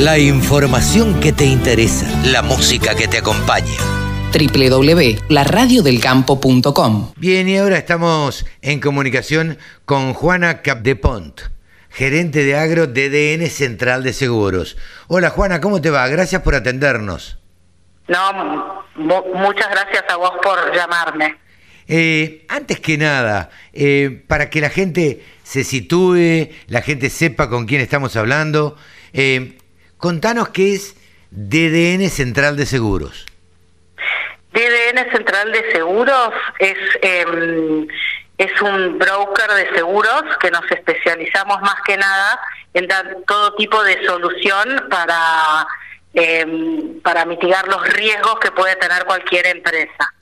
La información que te interesa, la música que te acompaña www.laradiodelcampo.com Bien, y ahora estamos en comunicación con Juana Capdepont, gerente de agro de DN Central de Seguros. Hola Juana, ¿cómo te va? Gracias por atendernos. No, muchas gracias a vos por llamarme. Eh, antes que nada, eh, para que la gente se sitúe, la gente sepa con quién estamos hablando, eh, Contanos qué es DDN Central de Seguros. DDN Central de Seguros es, em, es un broker de seguros que nos especializamos más que nada en dar todo tipo de solución para, em, para mitigar los riesgos que puede tener cualquier empresa.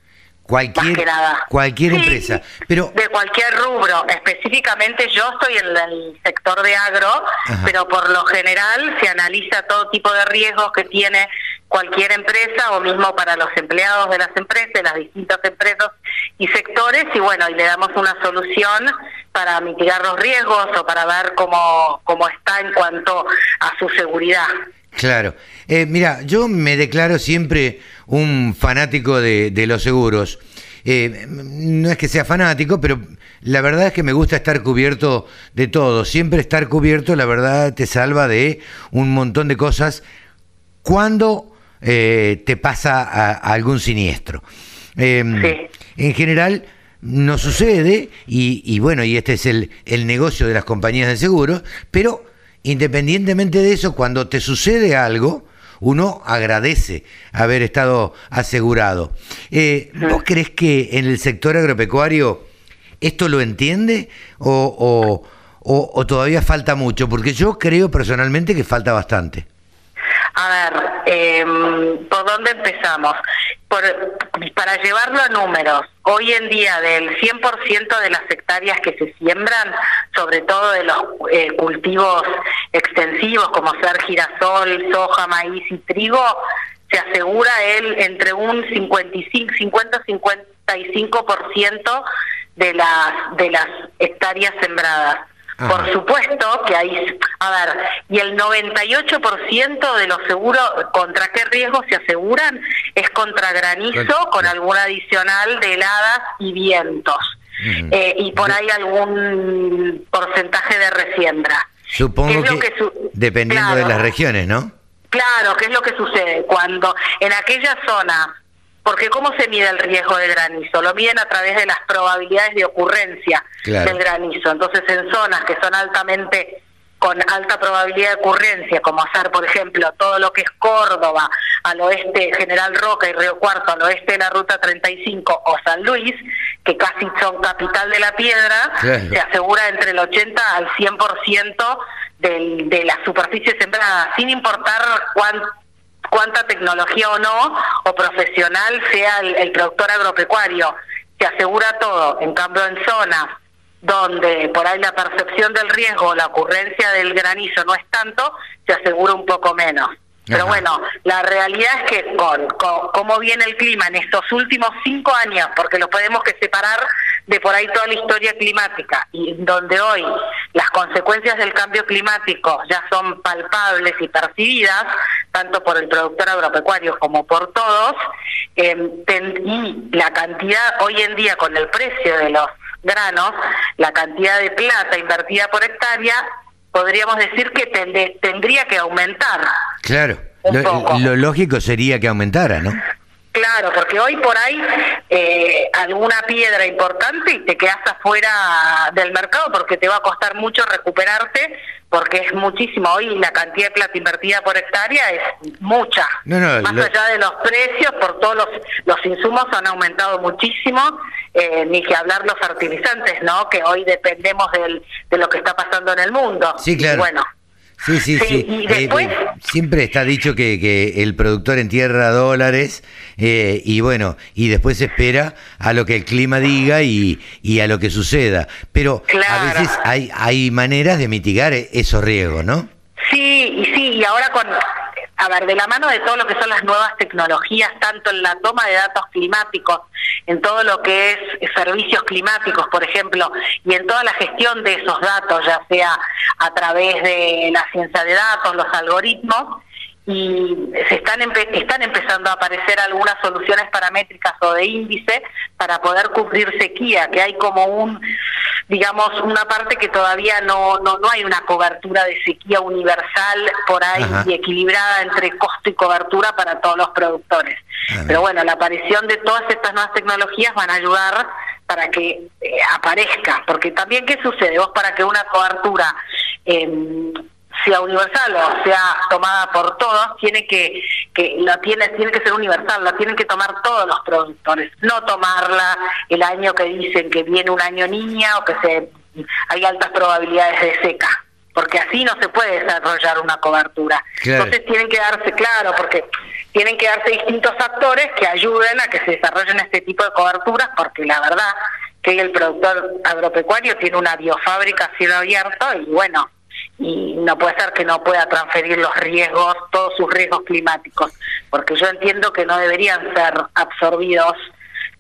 Cualquier, cualquier empresa. Pero, de cualquier rubro. Específicamente yo estoy en el sector de agro, pero por lo general se analiza todo tipo de riesgos que tiene cualquier empresa o mismo para los empleados de las empresas, las distintas empresas y sectores y bueno, y le damos una solución para mitigar los riesgos o para ver cómo, cómo está en cuanto a su seguridad. Claro. Eh, mira, yo me declaro siempre un fanático de, los seguros. Eh, no es que sea fanático, pero la verdad es que me gusta estar cubierto de todo. Siempre estar cubierto, la verdad, te salva de un montón de cosas cuando eh, te pasa algún siniestro. Em, en general no sucede, y, y, bueno, y este es el, el negocio de las compañías de seguros, pero independientemente de eso, cuando te sucede algo, uno agradece haber estado asegurado. Eh, ¿Vos crees que en el sector agropecuario esto lo entiende o, o, todavía falta mucho? Porque yo creo personalmente que falta bastante. A ver, eh, ¿por dónde empezamos? para llevarlo a números, hoy en día del 100% de las hectáreas que se siembran, sobre todo de los eh, cultivos extensivos como ser girasol, soja, maíz y trigo, se asegura él entre un 55, 50-55% de las, de las hectáreas sembradas. Por supuesto que hay, a ver, y el 98% de los seguros, ¿contra qué riesgo se aseguran? Es contra granizo con algún adicional de heladas y vientos. Eh, y por ahí algún porcentaje de resiembra. Supongo que, dependiendo de las regiones, ¿no? Claro, ¿qué es lo que sucede? Cuando en aquella zona porque ¿cómo se mide el riesgo de granizo? Lo miden a través de las probabilidades de ocurrencia del granizo. Entonces, en zonas que son altamente con alta probabilidad de ocurrencia, como hacer, por ejemplo, todo lo que es Córdoba, al oeste General Roca y Río Cuarto, al oeste de la Ruta 35 o San Luis, que casi son capital de la piedra, se asegura entre el 80 al 100% del, de la superficie sembrada, sin importar cuánto cuánta tecnología o no, o profesional sea el, productor agropecuario. Se asegura todo. En cambio, en zonas donde por ahí la percepción del riesgo la ocurrencia del granizo no es tanto, se asegura un poco menos. Pero bueno, la realidad es que con, cómo viene el clima en estos últimos cinco años, porque lo podemos que separar de por ahí toda la historia climática, y donde hoy las consecuencias del cambio climático ya son palpables y percibidas, tanto por el productor agropecuario como por todos, eh, y la cantidad hoy en día con el precio de los granos, la cantidad de plata invertida por hectárea podríamos decir que tendría que aumentar. Claro, lo, lógico sería que aumentara, ¿no? Claro, porque hoy por ahí eh, alguna piedra importante y te quedas afuera del mercado porque te va a costar mucho recuperarte porque es muchísimo. Hoy la cantidad de plata invertida por hectárea es mucha. Más allá de los precios, por todos los, los insumos han aumentado muchísimo, eh, ni que hablar los fertilizantes, ¿no? Que hoy dependemos del, de lo que está pasando en el mundo. Sí, claro. bueno, Sí, sí, sí. Eh, eh, siempre está dicho que, que, el productor entierra dólares eh, y bueno, y después espera a lo que el clima diga y, y a lo que suceda. Pero a veces hay, hay maneras de mitigar esos riesgos, ¿no? Sí, y sí, y ahora con, a ver, de la mano de todo lo que son las nuevas tecnologías, tanto en la toma de datos climáticos, en todo lo que es servicios climáticos, por ejemplo, y en toda la gestión de esos datos, ya sea a través de la ciencia de datos, los algoritmos, y se están, están empezando a aparecer algunas soluciones paramétricas o de índice para poder cubrir sequía, que hay como un, digamos, una parte que todavía no, no, no hay una cobertura de sequía universal por ahí y equilibrada entre costo y cobertura para todos los productores. Pero bueno, la aparición de todas estas nuevas tecnologías van a ayudar para que eh, aparezca, porque también, ¿qué sucede? Vos para que una cobertura... Eh, sea universal o sea tomada por todos, tiene que, que la tiene, tiene que ser universal, la tienen que tomar todos los productores, no tomarla el año que dicen que viene un año niña o que se hay altas probabilidades de seca, porque así no se puede desarrollar una cobertura. Entonces tienen que darse claro, porque tienen que darse distintos actores que ayuden a que se desarrollen este tipo de coberturas, porque la verdad que el productor agropecuario tiene una biofábrica a cielo abierto y bueno, y no puede ser que no pueda transferir los riesgos, todos sus riesgos climáticos, porque yo entiendo que no deberían ser absorbidos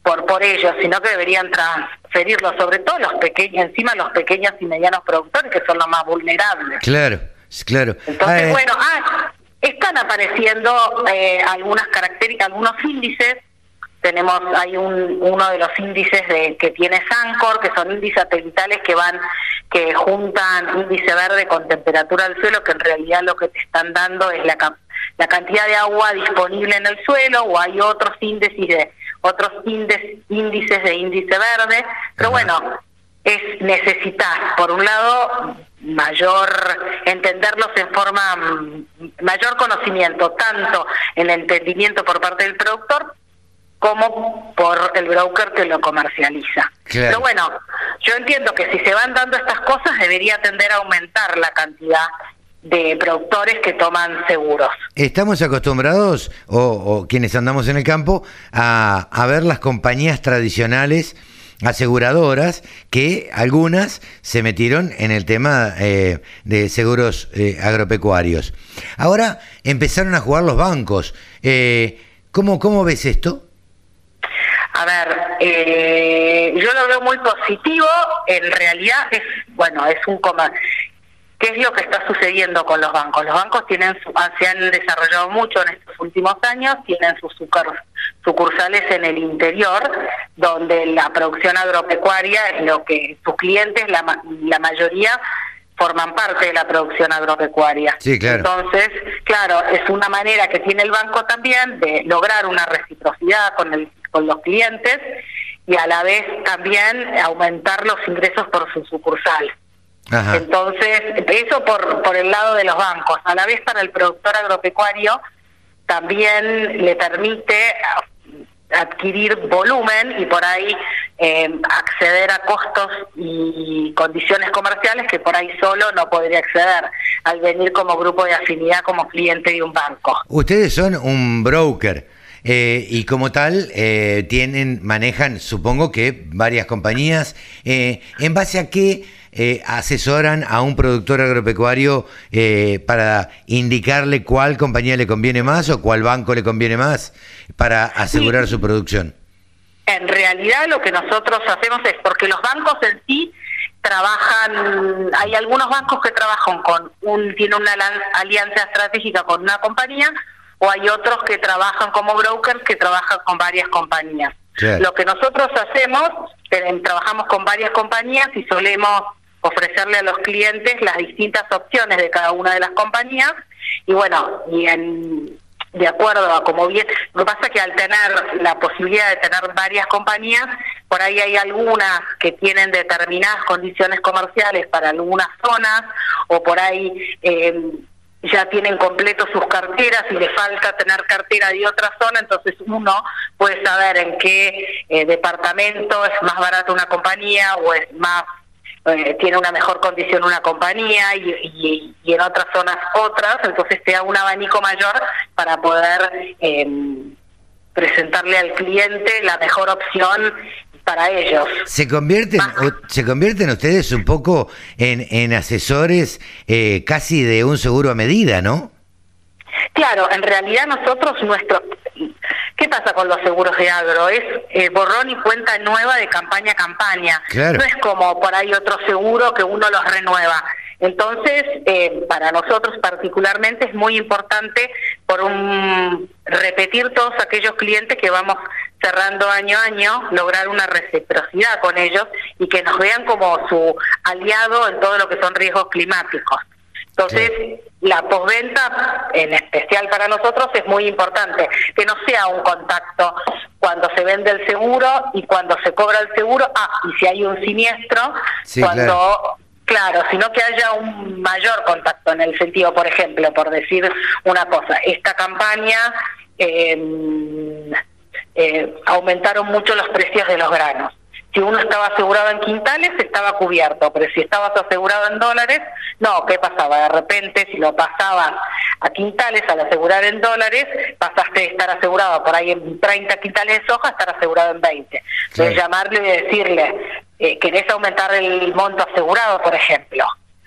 por por ellos, sino que deberían transferirlos, sobre todo los pequeños, encima los pequeños y medianos productores que son los más vulnerables. Claro, claro. Entonces, ah, eh. bueno, ah, están apareciendo eh, algunas características, algunos índices tenemos hay un, uno de los índices de, que tiene Sancor que son índices satelitales que van que juntan índice verde con temperatura del suelo que en realidad lo que te están dando es la la cantidad de agua disponible en el suelo o hay otros índices de otros índices índices de índice verde. Pero bueno es necesitar por un lado mayor entenderlos en forma mm, mayor conocimiento tanto en el entendimiento por parte del productor como por el broker que lo comercializa. Pero bueno, yo entiendo que si se van dando estas cosas debería tender a aumentar la cantidad de productores que toman seguros. Estamos acostumbrados, o, quienes andamos en el campo, a, a, ver las compañías tradicionales aseguradoras que algunas se metieron en el tema eh, de seguros eh, agropecuarios. Ahora empezaron a jugar los bancos. Eh, ¿cómo, ¿Cómo ves esto? A ver, eh, yo lo veo muy positivo. En realidad es, bueno, es un coma. ¿Qué es lo que está sucediendo con los bancos? Los bancos tienen se han desarrollado mucho en estos últimos años, tienen sus sucursales en el interior, donde la producción agropecuaria es lo que sus clientes, la, la mayoría, forman parte de la producción agropecuaria. Sí, claro. Entonces, claro, es una manera que tiene el banco también de lograr una reciprocidad con el con los clientes y a la vez también aumentar los ingresos por su sucursal. Entonces, eso por, por el lado de los bancos. A la vez para el productor agropecuario también le permite adquirir volumen y por ahí eh, acceder a costos y condiciones comerciales que por ahí solo no podría acceder al venir como grupo de afinidad como cliente de un banco. Ustedes son un broker. Eh, y como tal, eh, tienen, manejan, supongo que varias compañías. Eh, ¿En base a qué asesoran a un productor agropecuario para indicarle cuál compañía le conviene más o cuál banco le conviene más para asegurar su producción? En realidad lo que nosotros hacemos es, porque los bancos en sí trabajan, hay algunos bancos que trabajan con un, tienen una alianza estratégica con una compañía, o hay otros que trabajan como brokers que trabajan con varias compañías. Lo que nosotros hacemos, trabajamos con varias compañías y solemos ofrecerle a los clientes las distintas opciones de cada una de las compañías y bueno, y en, de acuerdo a como bien, lo que pasa es que al tener la posibilidad de tener varias compañías, por ahí hay algunas que tienen determinadas condiciones comerciales para algunas zonas o por ahí eh, ya tienen completo sus carteras y le falta tener cartera de otra zona, entonces uno puede saber en qué eh, departamento es más barato una compañía o es más eh, tiene una mejor condición una compañía y, y, en otras zonas otras, entonces te da un abanico mayor para poder eh, presentarle al cliente la mejor opción para ellos. ¿Se convierten, ¿se convierten ustedes un poco en, en asesores eh, casi de un seguro a medida, no? Claro, en realidad nosotros, nuestro... ¿Qué pasa con los seguros de agro? Es eh, borrón y cuenta nueva de campaña a campaña. No es como por ahí otro seguro que uno los renueva. Entonces, eh, para nosotros particularmente es muy importante por un repetir todos aquellos clientes que vamos cerrando año a año, lograr una reciprocidad con ellos y que nos vean como su aliado en todo lo que son riesgos climáticos. Entonces, la postventa, en especial para nosotros, es muy importante, que no sea un contacto cuando se vende el seguro y cuando se cobra el seguro, ah, y si hay un siniestro, cuando... Claro. Sino que haya un mayor contacto en el sentido, por ejemplo, por decir una cosa, esta campaña eh, eh, aumentaron mucho los precios de los granos. Si uno estaba asegurado en quintales, estaba cubierto, pero si estabas asegurado en dólares, no, ¿qué pasaba? De repente, si lo pasabas a quintales, al asegurar en dólares, pasaste de estar asegurado por ahí en 30 quintales de soja a estar asegurado en 20. Entonces, llamarle y decirle, eh, ¿querés aumentar el monto asegurado, por ejemplo?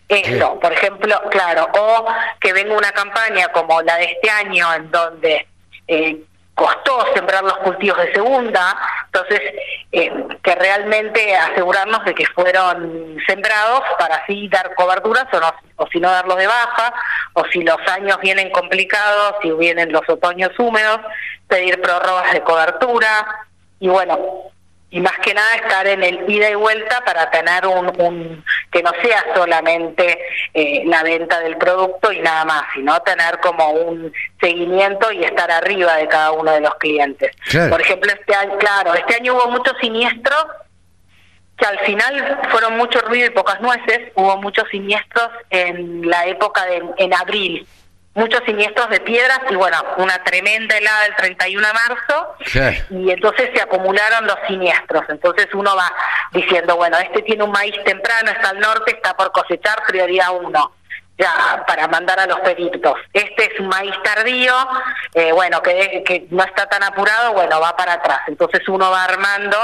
Eso, por ejemplo, claro, o que venga una campaña como la de este año, en donde eh, costó sembrar los cultivos de segunda, entonces eh, que realmente asegurarnos de que fueron sembrados para así dar coberturas o, no, o si no darlos de baja, o si los años vienen complicados, si vienen los otoños húmedos, pedir prórrogas de cobertura y bueno, y más que nada estar en el ida y vuelta para tener un, que no sea solamente eh, la venta del producto y nada más, sino tener como un seguimiento y estar arriba de cada uno de los clientes. Por ejemplo, este año, claro, este año hubo muchos siniestros que al final fueron mucho ruido y pocas nueces, hubo muchos siniestros en la época de en abril muchos siniestros de piedras y bueno, una tremenda helada el 31 de marzo y entonces se acumularon los siniestros. Entonces uno va diciendo, bueno, este tiene un maíz temprano, está al norte, está por cosechar, prioridad uno. Ya, para mandar a los peritos. Este es un maíz tardío, eh, bueno, que, que no está tan apurado, bueno, va para atrás. Entonces uno va armando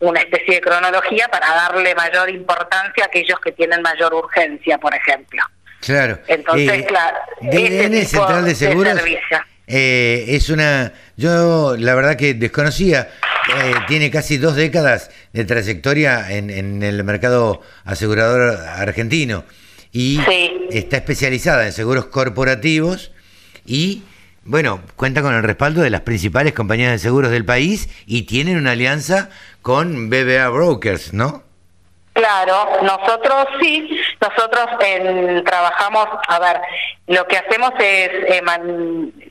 una especie de cronología para darle mayor importancia a aquellos que tienen mayor urgencia, por ejemplo. Claro. Entonces, eh, claro. DNN Central de Seguros eh, es una. Yo la verdad que desconocía. Eh, tiene casi dos décadas de trayectoria en, el mercado asegurador argentino y está especializada en seguros corporativos y bueno, cuenta con el respaldo de las principales compañías de seguros del país y tienen una alianza con BBA Brokers, ¿no? Claro, nosotros sí, nosotros trabajamos, a ver, lo que hacemos es, eh,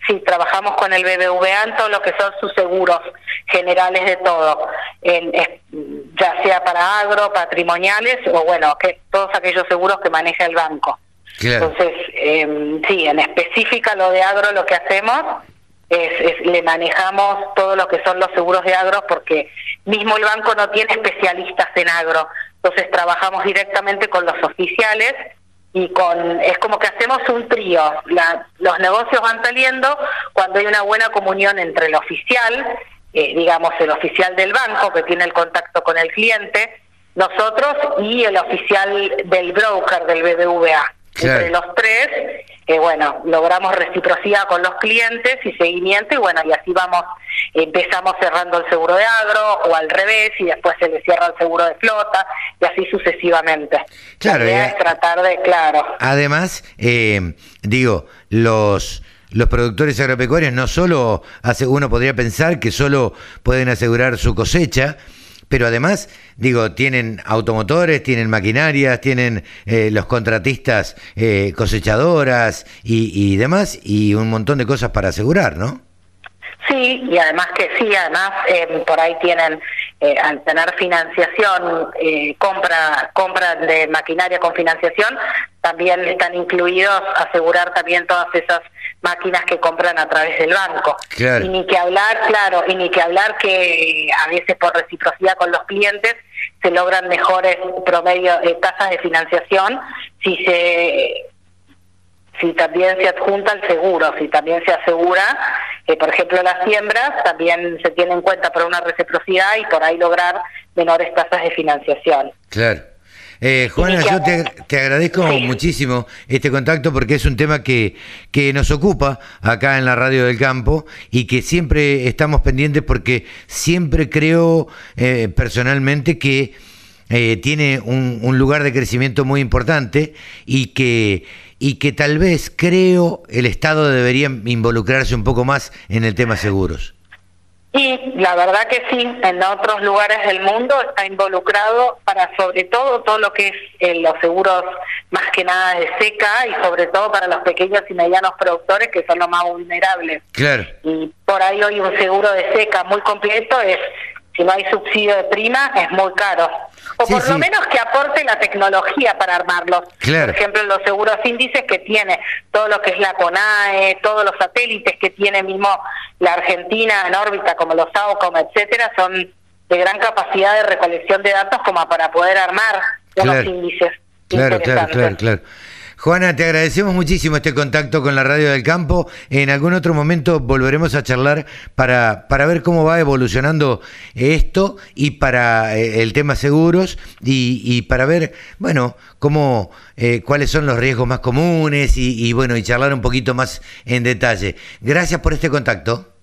sí, trabajamos con el BBVA en todo lo que son sus seguros generales de todo, ya sea para agro, patrimoniales o bueno, que todos aquellos seguros que maneja el banco. Entonces, eh, sí, en específica lo de agro lo que hacemos es, le manejamos todo lo que son los seguros de agro porque mismo el banco no tiene especialistas en agro. Entonces trabajamos directamente con los oficiales y con es como que hacemos un trío. los negocios van saliendo cuando hay una buena comunión entre el oficial, eh, digamos el oficial del banco que tiene el contacto con el cliente, nosotros y el oficial del broker del BBVA. Entre los tres que bueno, logramos reciprocidad con los clientes y seguimiento y bueno, y así vamos, empezamos cerrando el seguro de agro o al revés y después se le cierra el seguro de flota y así sucesivamente. Claro, es tratar de, claro. Además, eh, digo, los los productores agropecuarios no solo, uno podría pensar que solo pueden asegurar su cosecha, pero además, digo, tienen automotores, tienen maquinarias, tienen eh, los contratistas eh, cosechadoras y, demás, y un montón de cosas para asegurar, ¿no? Sí, y además que sí, además eh, por ahí tienen, al tener financiación, compra, compra de maquinaria con financiación, también están incluidos asegurar también todas esas máquinas que compran a través del banco. Y ni que hablar, claro, y ni que hablar que a veces por reciprocidad con los clientes se logran mejores promedios, de tasas de financiación si se si también se adjunta el seguro, si también se asegura, que por ejemplo las siembras también se tiene en cuenta por una reciprocidad y por ahí lograr menores tasas de financiación. Claro. Eh, Juana, yo te, agradezco muchísimo este contacto porque es un tema que, que nos ocupa acá en la Radio del Campo y que siempre estamos pendientes porque siempre creo eh, personalmente que eh, tiene un, lugar de crecimiento muy importante y que, y que tal vez, creo, el Estado debería involucrarse un poco más en el tema seguros. Y la verdad que sí, en otros lugares del mundo está involucrado para sobre todo todo lo que es eh, los seguros más que nada de seca y sobre todo para los pequeños y medianos productores que son los más vulnerables. Claro. Y por ahí hoy un seguro de seca muy completo es si no hay subsidio de prima, es muy caro. O por lo menos que aporte la tecnología para armarlos. Por ejemplo, los seguros índices que tiene todo lo que es la CONAE, todos los satélites que tiene mismo la Argentina en órbita, como los AOCOM, etcétera, son de gran capacidad de recolección de datos como para poder armar unos índices. Claro, claro, claro, claro. Juana, te agradecemos muchísimo este contacto con la Radio del Campo. En algún otro momento volveremos a charlar para, para ver cómo va evolucionando esto y para eh, el tema seguros y, para ver, bueno, cómo, eh, cuáles son los riesgos más comunes y, bueno, y charlar un poquito más en detalle. Gracias por este contacto.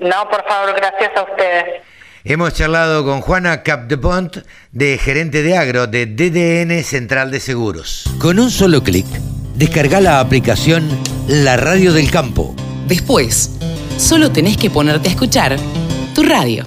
No, por favor, gracias a ustedes. Hemos charlado con Juana Capdepont, de gerente de agro de DDN Central de Seguros. Con un solo clic, descarga la aplicación La Radio del Campo. Después, solo tenés que ponerte a escuchar tu radio.